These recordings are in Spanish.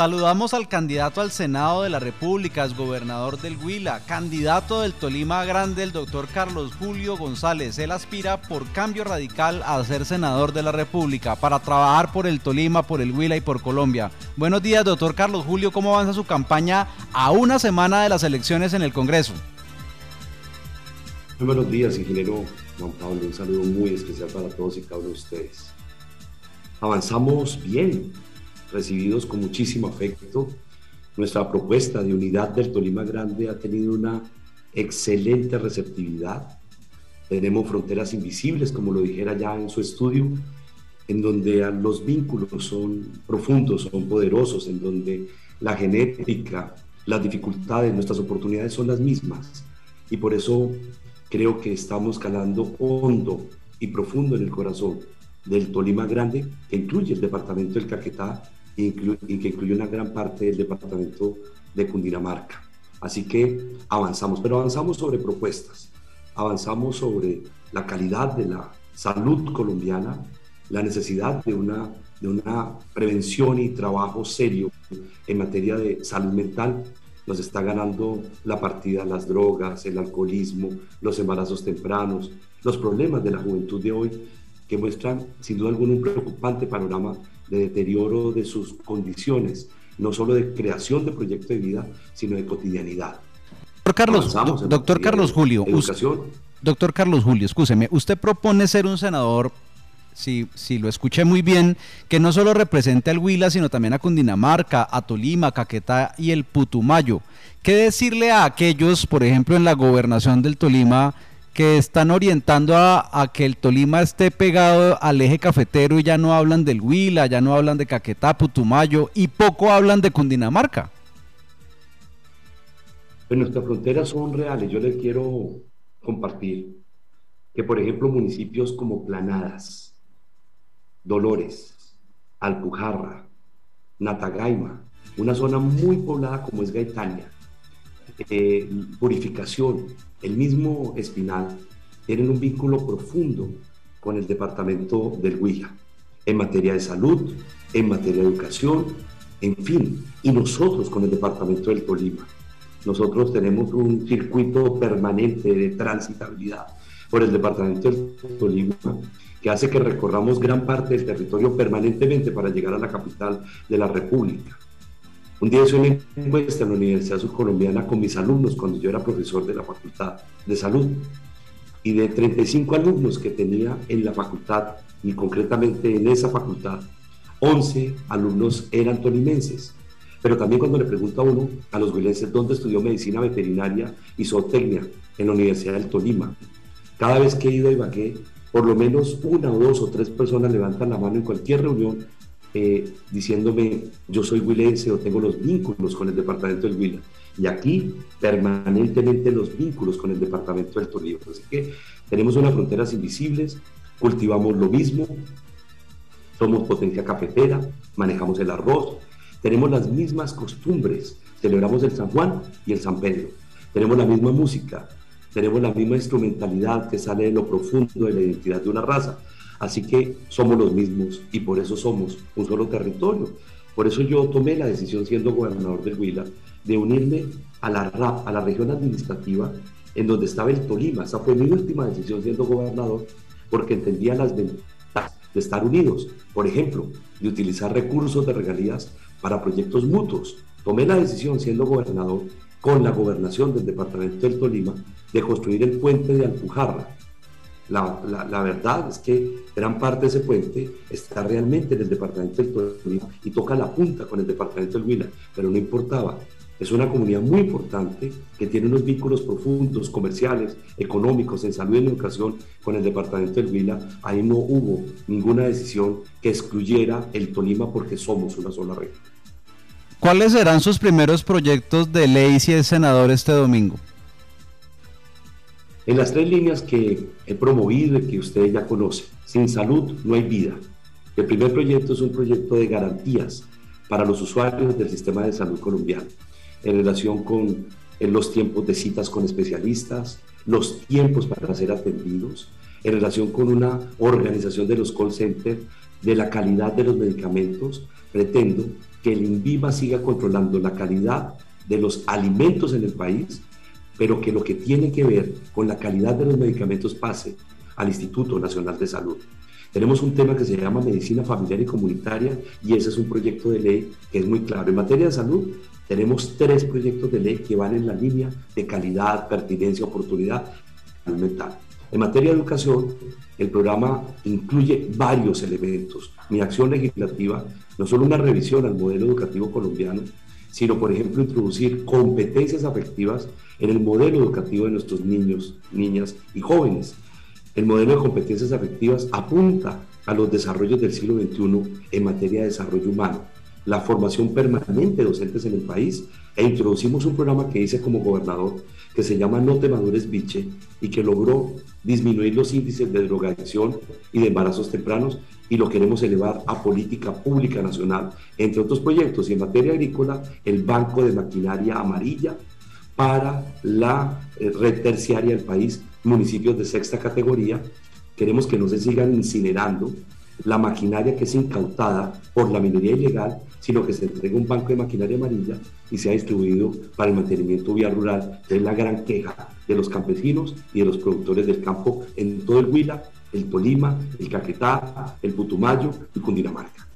Saludamos al candidato al Senado de la República, es gobernador del Huila, candidato del Tolima Grande, el doctor Carlos Julio González. Él aspira por cambio radical a ser senador de la República para trabajar por el Tolima, por el Huila y por Colombia. Buenos días, doctor Carlos Julio. ¿Cómo avanza su campaña a una semana de las elecciones en el Congreso? Muy buenos días, ingeniero Juan Pablo. Un saludo muy especial para todos y cada uno de ustedes. Avanzamos bien recibidos con muchísimo afecto. Nuestra propuesta de unidad del Tolima Grande ha tenido una excelente receptividad. Tenemos fronteras invisibles, como lo dijera ya en su estudio, en donde los vínculos son profundos, son poderosos, en donde la genética, las dificultades, nuestras oportunidades son las mismas. Y por eso creo que estamos calando hondo y profundo en el corazón del Tolima Grande, que incluye el departamento del Caquetá y, que incluye una gran parte del departamento de Cundinamarca. Así que avanzamos, pero avanzamos sobre propuestas, avanzamos sobre la calidad de la salud colombiana, la necesidad de una, de una prevención y trabajo serio en materia de salud mental. Nos está ganando la partida las drogas, el alcoholismo, los embarazos tempranos, los problemas de la juventud de hoy que muestran sin duda alguna un preocupante panorama de deterioro de sus condiciones, no solo de creación de proyecto de vida, sino de cotidianidad. Doctor Carlos, doctor Carlos Julio, doctor Carlos Julio, escúcheme, usted propone ser un senador si, si, lo escuché muy bien, que no solo represente al Huila, sino también a Cundinamarca, a Tolima, Caquetá y el Putumayo. ¿Qué decirle a aquellos, por ejemplo, en la gobernación del Tolima, que están orientando a, que el Tolima esté pegado al eje cafetero y ya no hablan del Huila, ya no hablan de Caquetá, Putumayo y poco hablan de Cundinamarca. Pues nuestras fronteras son reales. Yo les quiero compartir que, por ejemplo, municipios como Planadas, Dolores, Alpujarra, Natagaima, una zona muy poblada como es Gaitania, eh, Purificación, el mismo Espinal, tienen un vínculo profundo con el departamento del Huila, en materia de salud, en materia de educación, en fin, y nosotros con el departamento del Tolima. Nosotros tenemos un circuito permanente de transitabilidad por el departamento del Tolima que hace que recorramos gran parte del territorio permanentemente para llegar a la capital de la República. Un día hice una encuesta en la Universidad Subcolombiana con mis alumnos cuando yo era profesor de la Facultad de Salud. Y de 35 alumnos que tenía en la facultad, y concretamente en esa facultad, 11 alumnos eran tolimenses. Pero también cuando le pregunto a uno, a los huilenses, dónde estudió medicina veterinaria y zootecnia en la Universidad del Tolima, cada vez que he ido a Ibagué, por lo menos una o dos o tres personas levantan la mano en cualquier reunión eh, diciéndome yo soy huilense o tengo los vínculos con el departamento del Huila. Y aquí permanentemente los vínculos con el departamento del Tolima. Así que tenemos unas fronteras invisibles, cultivamos lo mismo, somos potencia cafetera, manejamos el arroz, tenemos las mismas costumbres, celebramos el San Juan y el San Pedro, tenemos la misma música, tenemos la misma instrumentalidad que sale de lo profundo de la identidad de una raza Así que somos los mismos y por eso somos un solo territorio. Por eso yo tomé la decisión, siendo gobernador del Huila, de unirme a la RAP, a la región administrativa, en donde estaba el Tolima. Esa fue mi última decisión siendo gobernador, porque entendía las ventajas de estar unidos. Por ejemplo, de utilizar recursos de regalías para proyectos mutuos. Tomé la decisión, siendo gobernador, con la gobernación del departamento del Tolima, de construir el puente de Alpujarra, la, verdad es que gran parte de ese puente está realmente en el departamento del Tolima y toca la punta con el departamento del Huila, pero no importaba. Es una comunidad muy importante que tiene unos vínculos profundos, comerciales, económicos, en salud y educación con el departamento del Huila. Ahí no hubo ninguna decisión que excluyera el Tolima porque somos una sola región. ¿Cuáles serán sus primeros proyectos de ley si es senador este domingo? En las tres líneas que he promovido y que usted ya conoce, sin salud no hay vida. El primer proyecto es un proyecto de garantías para los usuarios del sistema de salud colombiano en relación con los tiempos de citas con especialistas, los tiempos para ser atendidos, en relación con una organización de los call centers, de la calidad de los medicamentos. Pretendo que el INVIMA siga controlando la calidad de los alimentos en el país, pero que lo que tiene que ver con la calidad de los medicamentos pase al Instituto Nacional de Salud. Tenemos un tema que se llama medicina familiar y comunitaria y ese es un proyecto de ley que es muy claro. En materia de salud tenemos tres proyectos de ley que van en la línea de calidad, pertinencia, oportunidad mental. En materia de educación, el programa incluye varios elementos. Mi acción legislativa no solo una revisión al modelo educativo colombiano, sino, por ejemplo, introducir competencias afectivas en el modelo educativo de nuestros niños, niñas y jóvenes. El modelo de competencias afectivas apunta a los desarrollos del siglo XXI en materia de desarrollo humano, la formación permanente de docentes en el país e introducimos un programa que hice como gobernador que se llama No te biche y que logró disminuir los índices de drogadicción y de embarazos tempranos y lo queremos elevar a política pública nacional, entre otros proyectos. Y en materia agrícola, el Banco de Maquinaria Amarilla para la eh, red terciaria del país, municipios de sexta categoría. Queremos que no se sigan incinerando la maquinaria que es incautada por la minería ilegal, sino que se entregue un banco de maquinaria amarilla y sea distribuido para el mantenimiento vía rural, que es la gran queja de los campesinos y de los productores del campo en todo el Huila, el Tolima, el Caquetá, el Putumayo y Cundinamarca.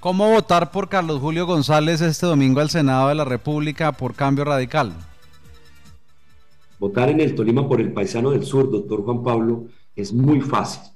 ¿Cómo votar por Carlos Julio González este domingo al Senado de la República por cambio radical? Votar en el Tolima por el paisano del sur, doctor Juan Pablo, es muy fácil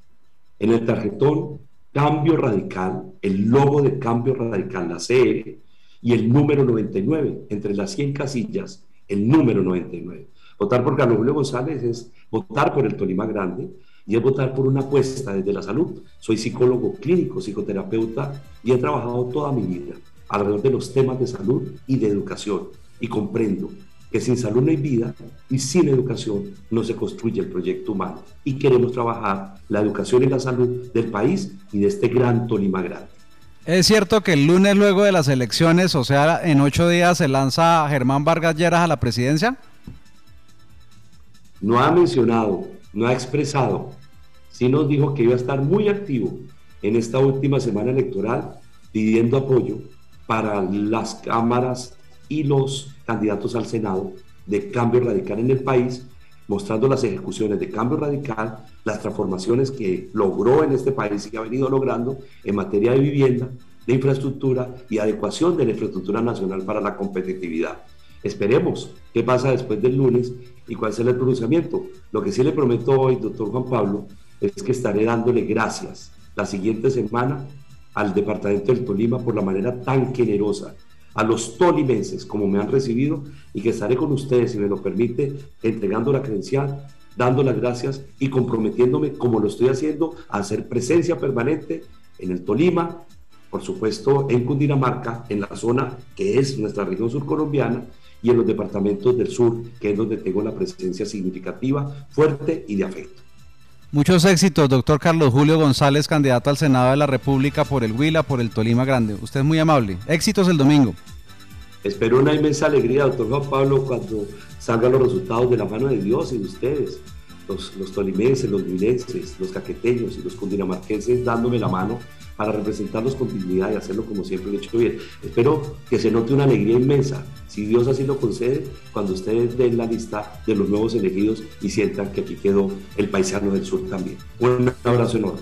en el tarjetón, cambio radical, el logo de cambio radical, la CR, y el número 99, entre las 100 casillas, el número 99. Votar por Carlos Julio González es votar por el Tolima Grande y es votar por una apuesta desde la salud. Soy psicólogo clínico, psicoterapeuta y he trabajado toda mi vida alrededor de los temas de salud y de educación y comprendo que sin salud no hay vida y sin educación no se construye el proyecto humano. Y queremos trabajar la educación y la salud del país y de este gran Tolima Grande. Es cierto que el lunes luego de las elecciones, o sea, en ocho días se lanza Germán Vargas Lleras a la presidencia. No ha mencionado, no ha expresado, sí nos dijo que iba a estar muy activo en esta última semana electoral pidiendo apoyo para las cámaras y los candidatos al Senado de cambio radical en el país, mostrando las ejecuciones de cambio radical, las transformaciones que logró en este país y que ha venido logrando en materia de vivienda, de infraestructura y adecuación de la infraestructura nacional para la competitividad. Esperemos qué pasa después del lunes y cuál será el pronunciamiento. Lo que sí le prometo hoy, doctor Juan Pablo, es que estaré dándole gracias la siguiente semana al departamento del Tolima por la manera tan generosa a los tolimenses como me han recibido y que estaré con ustedes, si me lo permite, entregando la credencial, dando las gracias y comprometiéndome, como lo estoy haciendo, a hacer presencia permanente en el Tolima, por supuesto en Cundinamarca, en la zona que es nuestra región surcolombiana y en los departamentos del sur, que es donde tengo la presencia significativa, fuerte y de afecto. Muchos éxitos, doctor Carlos Julio González, candidato al Senado de la República por el Huila, por el Tolima Grande. Usted es muy amable. Éxitos el domingo. Espero una inmensa alegría, doctor Juan Pablo, cuando salgan los resultados de la mano de Dios y de ustedes, los, los tolimenses, los huilenses, los caqueteños y los cundinamarquenses dándome la mano para representarlos con dignidad y hacerlo como siempre lo he hecho bien. Espero que se note una alegría inmensa, si Dios así lo concede, cuando ustedes den la lista de los nuevos elegidos y sientan que aquí quedó el paisano del sur también. Un abrazo enorme.